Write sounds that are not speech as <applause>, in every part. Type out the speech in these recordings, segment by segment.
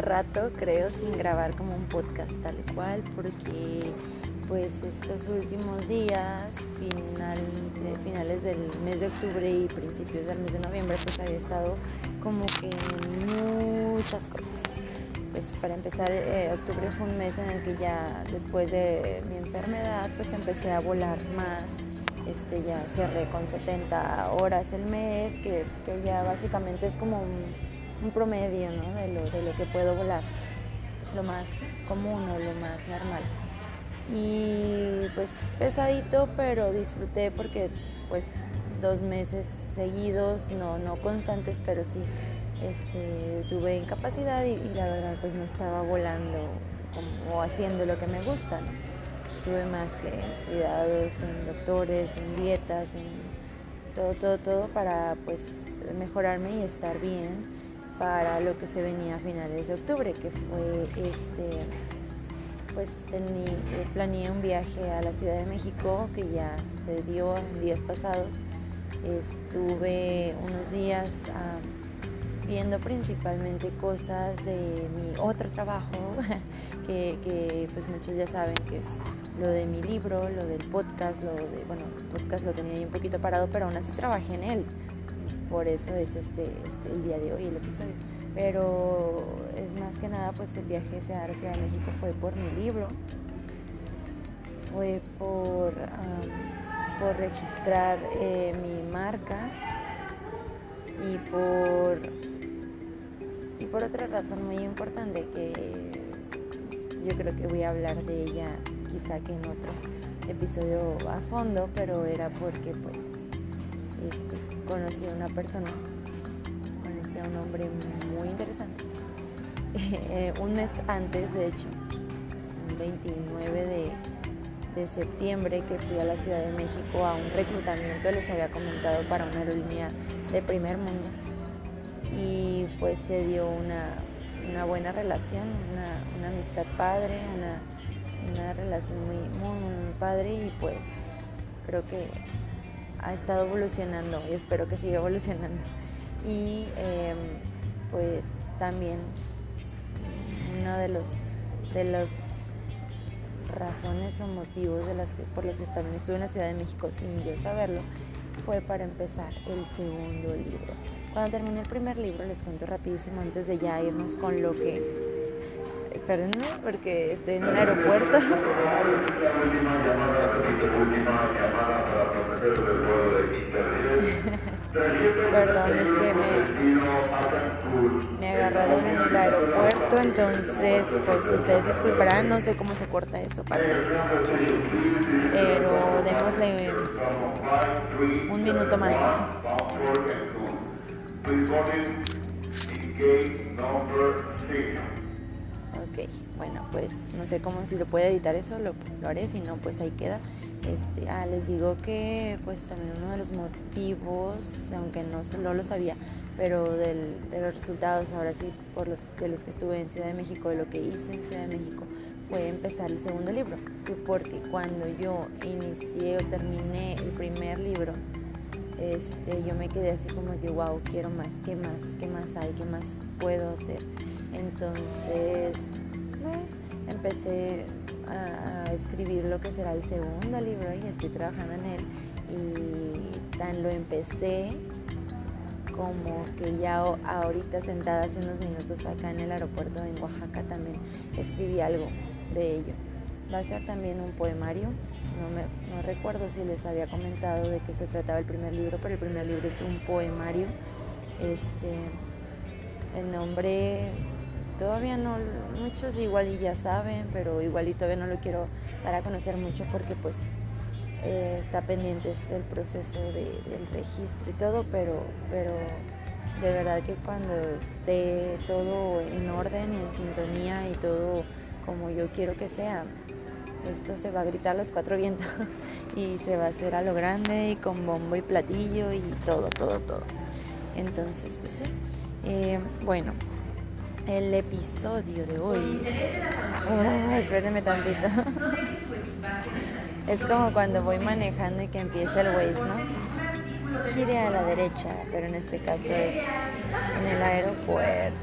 rato, creo, sin grabar como un podcast tal cual, porque pues estos últimos días, final, de finales del mes de octubre y principios del mes de noviembre, pues había estado como que muchas cosas. Pues para empezar, eh, octubre fue un mes en el que ya después de mi enfermedad, pues empecé a volar más. Este, ya cerré con 70 horas el mes, que, que ya básicamente es como un, un promedio ¿no? de, lo, de lo que puedo volar, lo más común o lo más normal y pues pesadito, pero disfruté porque pues dos meses seguidos, no, no constantes, pero sí este, tuve incapacidad y, la verdad pues no estaba volando o haciendo lo que me gusta. Estuve más que cuidados, en doctores, en dietas, en todo, todo, todo para pues mejorarme y estar bien para lo que se venía a finales de octubre, que fue este pues eh, planeé un viaje a la Ciudad de México que ya se dio días pasados. Estuve unos días viendo principalmente cosas de mi otro trabajo, <laughs> que, pues muchos ya saben que es lo de mi libro, lo del podcast, lo de, bueno, el podcast lo tenía ahí un poquito parado, pero aún así trabajé en él. Por eso es este, este el día de hoy, el episodio. Pero es más que nada pues el viaje hacia la Ciudad de México fue por mi libro, fue por, por registrar eh, mi marca y por, y por otra razón muy importante que yo creo que voy a hablar de ella quizá que en otro episodio a fondo, pero era porque pues este, conocí a una persona un hombre muy interesante. <laughs> Eh, un mes antes, de hecho, el 29 de, de, septiembre, que fui a la Ciudad de México a un reclutamiento, les había comentado para una aerolínea de primer mundo. Y pues se dio una, una buena relación, una, una amistad padre, una, una relación muy, muy, padre y pues creo que ha estado evolucionando y espero que siga evolucionando y em, pues también una de los de las razones o motivos de las que, por las que también estuve en la Ciudad de México sin yo saberlo fue para empezar el segundo libro. Cuando terminé el primer libro, les cuento rapidísimo antes de ya irnos con lo que Espérenme porque estoy en un aeropuerto. <laughs> <laughs> Perdón, es que me, me agarraron en el aeropuerto, entonces pues ustedes disculparán, no sé cómo se corta eso parte. Pero démosle un minuto más. Ok, bueno, pues no sé cómo si lo puede editar eso, lo, lo haré, si no, pues ahí queda. Este, ah, les digo que pues también uno de los motivos, aunque no, no lo sabía, pero de los resultados, ahora sí, por los, de los que estuve en Ciudad de México, de lo que hice en Ciudad de México, fue empezar el segundo libro. Porque cuando yo inicié o terminé el primer libro, este, yo me quedé así como que, wow, quiero más, ¿qué más? ¿Qué más hay? ¿Qué más puedo hacer? Entonces, empecé a, escribir lo que será el segundo libro y estoy trabajando en él. Y tan lo empecé como que ya ahorita sentada hace unos minutos acá en el aeropuerto en Oaxaca también escribí algo de ello. Va a ser también un poemario. No, me, no recuerdo si les había comentado de qué se trataba el primer libro, pero el primer libro es un poemario. Este, el nombre todavía no, muchos igual y ya saben, pero igual y todavía no lo quiero dar a conocer mucho porque pues eh, está pendiente el proceso del registro y todo, pero, pero de verdad que cuando esté todo en orden y en sintonía y todo como yo quiero que sea, esto se va a gritar los cuatro vientos <laughs> y se va a hacer a lo grande y con bombo y platillo y todo, todo, todo. Entonces, pues sí. Eh, bueno, el episodio de hoy. Ah, tantito. Es como cuando voy manejando y que empieza el Waze, ¿no? Gire a la derecha, pero en este caso es en el aeropuerto.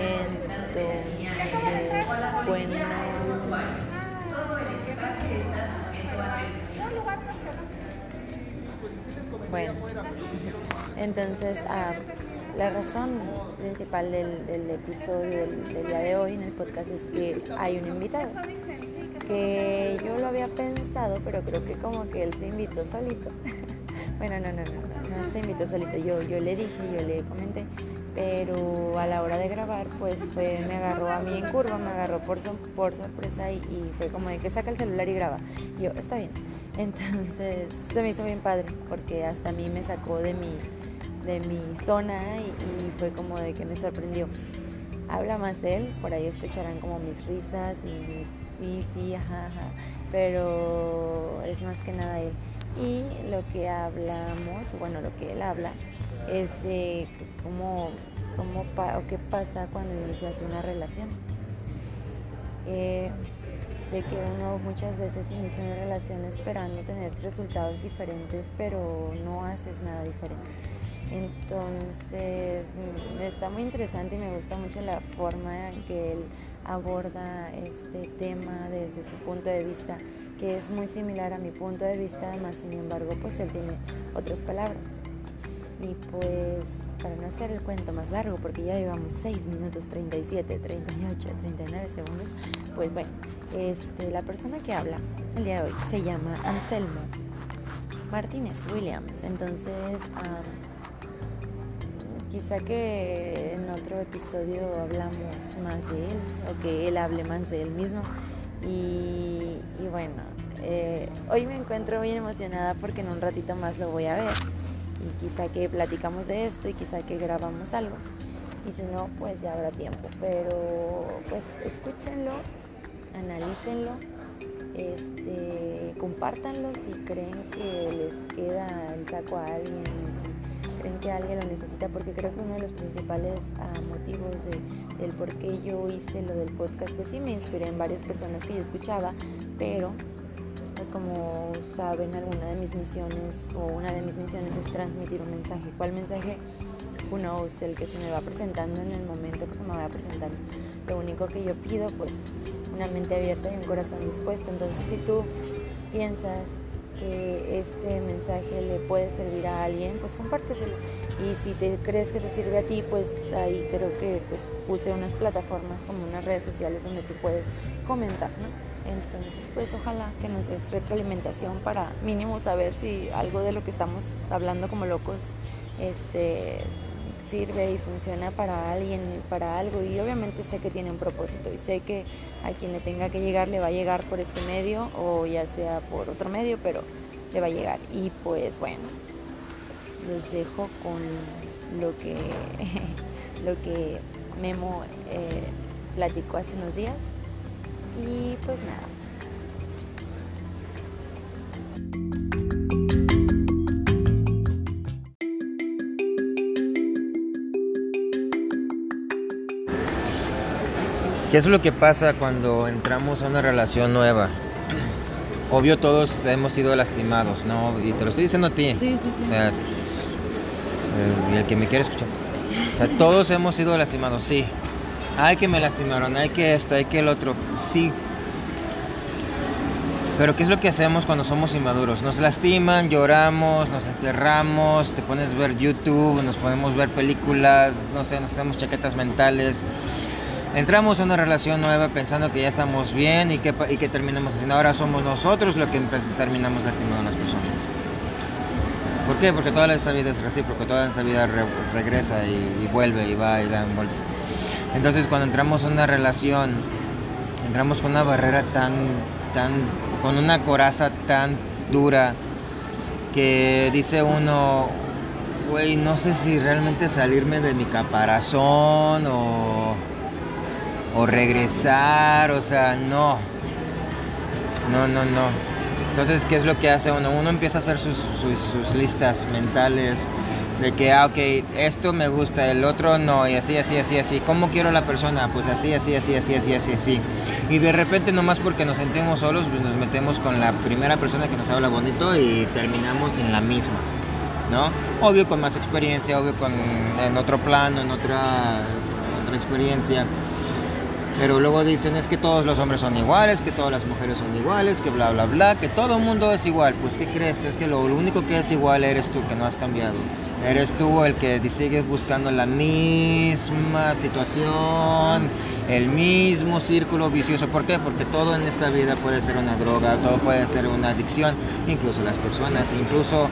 Entonces, bueno. Bueno, entonces ah, la razón principal del, episodio del, día de hoy en el podcast es que hay un invitado que yo lo había pensado, pero creo que como que él se invitó solito. <laughs> bueno, no, no, no, no, se invitó solito. Yo, yo le dije, yo le comenté, pero a la hora de grabar, pues fue, me agarró a mí en curva, me agarró por, sorpresa y, y, fue como de que saca el celular y graba. Yo, está bien. Entonces se me hizo bien padre, porque hasta a mí me sacó de mi, de mi zona y, fue como de que me sorprendió habla más él, por ahí escucharán como mis risas y mis sí, sí, ajá, ajá, pero es más que nada él. Y lo que hablamos, bueno, lo que él habla es de cómo, cómo o qué pasa cuando inicias una relación. Eh, de que uno muchas veces inicia una relación esperando tener resultados diferentes, pero no haces nada diferente entonces, mm, está muy interesante y me gusta mucho la forma en que él aborda este tema desde su punto de vista, que es muy similar a mi punto de vista, más sin embargo, pues él tiene otras palabras. Y pues, para no hacer el cuento más largo, porque ya llevamos 6 minutos 37, 38, 39 segundos, pues bueno, este, la persona que habla el día de hoy se llama Anselmo Martínez Williams. Entonces, Quizá que en otro episodio hablamos más de él o que él hable más de él mismo. Y, bueno, eh, hoy me encuentro muy emocionada porque en un ratito más lo voy a ver. Y quizá que platicamos de esto y quizá que grabamos algo. Y si no, pues ya habrá tiempo. Pero pues escúchenlo, analícenlo, este, compártanlo si creen que les queda el saco a alguien creen que alguien lo necesita, porque creo que uno de los principales ah, motivos de, del por qué yo hice lo del podcast, pues sí me inspiré en varias personas que yo escuchaba, pero como saben, alguna de mis misiones o una de mis misiones es transmitir un mensaje. ¿Cuál mensaje? Uno es el que se me va presentando en el momento que se me va presentando. Lo único que yo pido, pues una mente abierta y un corazón dispuesto. Entonces, si tú piensas que este mensaje le puede servir a alguien, pues compárteselo. Y si te crees que te sirve a ti, pues ahí creo que pues puse unas plataformas como unas redes sociales donde tú puedes comentar, ¿no? Entonces, pues ojalá que nos des retroalimentación para mínimo saber si algo de lo que estamos hablando como locos este sirve y funciona para alguien, para algo. Y obviamente sé que tiene un propósito y sé que a quien le tenga que llegar le va a llegar por este medio o ya sea por otro medio, pero le va a llegar. Y pues bueno, los dejo con lo que, <laughs> lo que Memo eh, platicó hace unos días. Y pues nada. ¿Qué es lo que pasa cuando entramos a una relación nueva? Obvio todos hemos sido lastimados, ¿no? Y te lo estoy diciendo a ti. Sí, sí, sí. O sea, eh, el que me quiere escuchar. O sea, todos hemos sido lastimados, sí. Hay que me lastimaron, hay que esto, hay que el otro, sí. Pero ¿qué es lo que hacemos cuando somos inmaduros? Nos lastiman, lloramos, nos encerramos, te pones a ver YouTube, nos podemos ver películas, no sé, nos hacemos chaquetas mentales entramos a una relación nueva pensando que ya estamos bien y que, y que terminamos haciendo. Ahora somos nosotros los que terminamos lastimando a las personas. ¿Por qué? Porque toda esta vida es recíproca, toda esta vida regresa y, vuelve y va y da un vuelve. Entonces cuando entramos a una relación, entramos con una barrera tan, tan, con una coraza tan dura que dice uno, güey, no sé si realmente salirme de mi caparazón o o regresar, o sea, no. No, no, no. Entonces, ¿qué es lo que hace uno? Uno empieza a hacer sus, listas mentales de que, ah, ok, esto me gusta, el otro no, y así, así, así, así. ¿Cómo quiero la persona? Pues así, así, así, así, así, así, así. Y de repente, nomás porque nos sentimos solos, pues nos metemos con la primera persona que nos habla bonito y terminamos en la misma, ¿no? Obvio con más experiencia, obvio con en otro plano, en otra otra experiencia. Pero luego dicen es que todos los hombres son iguales, que todas las mujeres son iguales, que bla bla bla, que todo el mundo es igual. Pues ¿qué crees? Es que lo, único que es igual eres tú, que no has cambiado. Eres tú el que sigues buscando la misma situación, el mismo círculo vicioso. ¿Por qué? Porque todo en esta vida puede ser una droga, todo puede ser una adicción, incluso las personas, incluso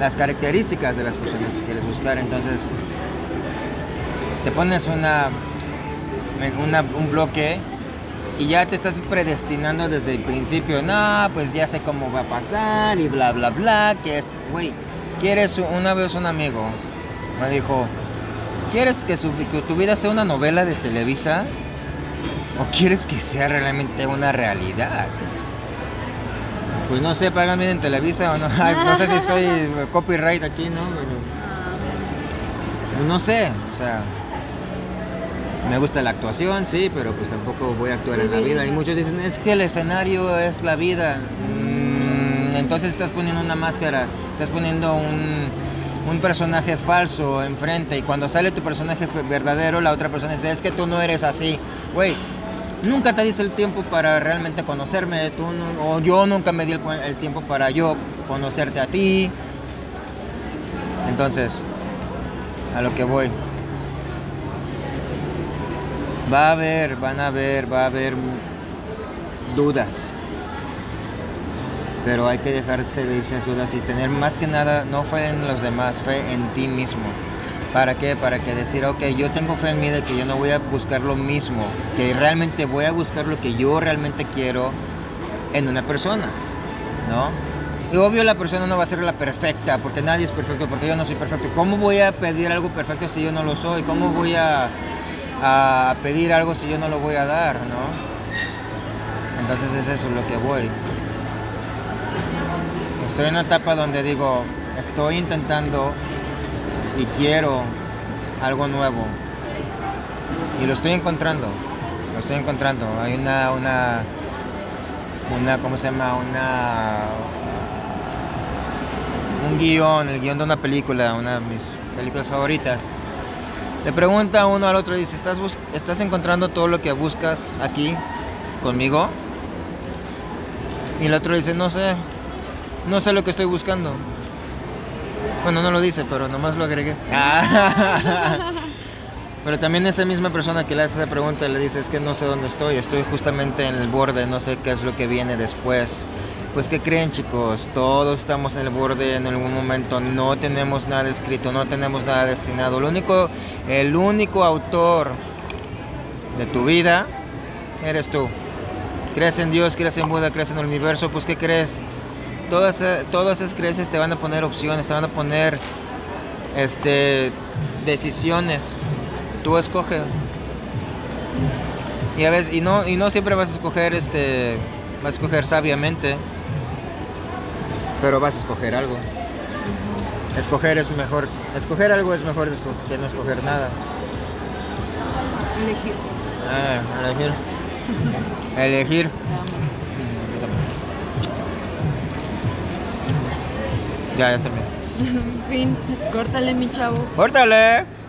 las características de las personas que quieres buscar. Entonces, te pones una un bloque y ya te estás predestinando desde el principio. No, pues ya sé cómo va a pasar y bla, bla, bla. Que esto, güey, ¿quieres una vez un amigo? Me dijo, ¿quieres que, tu vida sea una novela de Televisa? ¿O quieres que sea realmente una realidad? Pues no sé, pagan bien en Televisa o no. <laughs> no sé si estoy <laughs> copyright aquí, ¿no? Pero, no sé, o sea, me gusta la actuación, sí, pero pues tampoco voy a actuar en la vida. Y muchos dicen, es que el escenario es la vida. Mm, entonces estás poniendo una máscara, estás poniendo un, un personaje falso enfrente y cuando sale tu personaje verdadero, la otra persona dice, es que tú no eres así. Güey, nunca te diste el tiempo para realmente conocerme, tú o yo nunca me di el, el tiempo para yo conocerte a ti. Entonces, a lo que voy. Va a haber, van a haber, va a haber dudas. Pero hay que dejarse de dudas y tener más que nada, no fe en los demás, fe en ti mismo. ¿Para qué? Para que decir, ok, yo tengo fe en mí de que yo no voy a buscar lo mismo, que realmente voy a buscar lo que yo realmente quiero en una persona, ¿no? Y obvio la persona no va a ser la perfecta, porque nadie es perfecto, porque yo no soy perfecto. ¿Cómo voy a pedir algo perfecto si yo no lo soy? ¿Cómo voy a a pedir algo si yo no lo voy a dar, ¿no? Entonces es eso lo que voy. Estoy en una etapa donde digo, estoy intentando y quiero algo nuevo. Y lo estoy encontrando. Lo estoy encontrando. Hay una, una, una, ¿cómo se llama? Una, un guion, el guion de una película, una de mis películas favoritas le pregunta uno al otro dice, ¿estás, ¿estás encontrando todo lo que buscas aquí conmigo? Y el otro dice, no sé, no sé lo que estoy buscando. Bueno, no lo dice, pero nomás lo agregué. <laughs> <laughs> pero también esa misma persona que le hace esa pregunta le dice, es que no sé dónde estoy, estoy justamente en el borde, no sé qué es lo que viene después. Pues ¿qué creen chicos? Todos estamos en el borde en algún momento, no tenemos nada escrito, no tenemos nada destinado. Lo único, el único autor de tu vida eres tú. Crees en Dios, crees en Buda, crees en el universo, pues ¿qué crees? Todas, todas esas creencias te van a poner opciones, te van a poner este, decisiones. Tú escoge. Y a veces, y no, y no siempre vas a escoger este, vas a escoger sabiamente. Pero vas a escoger algo. Escoger es mejor. Escoger algo es mejor que no escoger nada. Elegir. Ah, elegir. elegir. Ya, ya terminé. <laughs> fin, córtale mi chavo. ¡Córtale!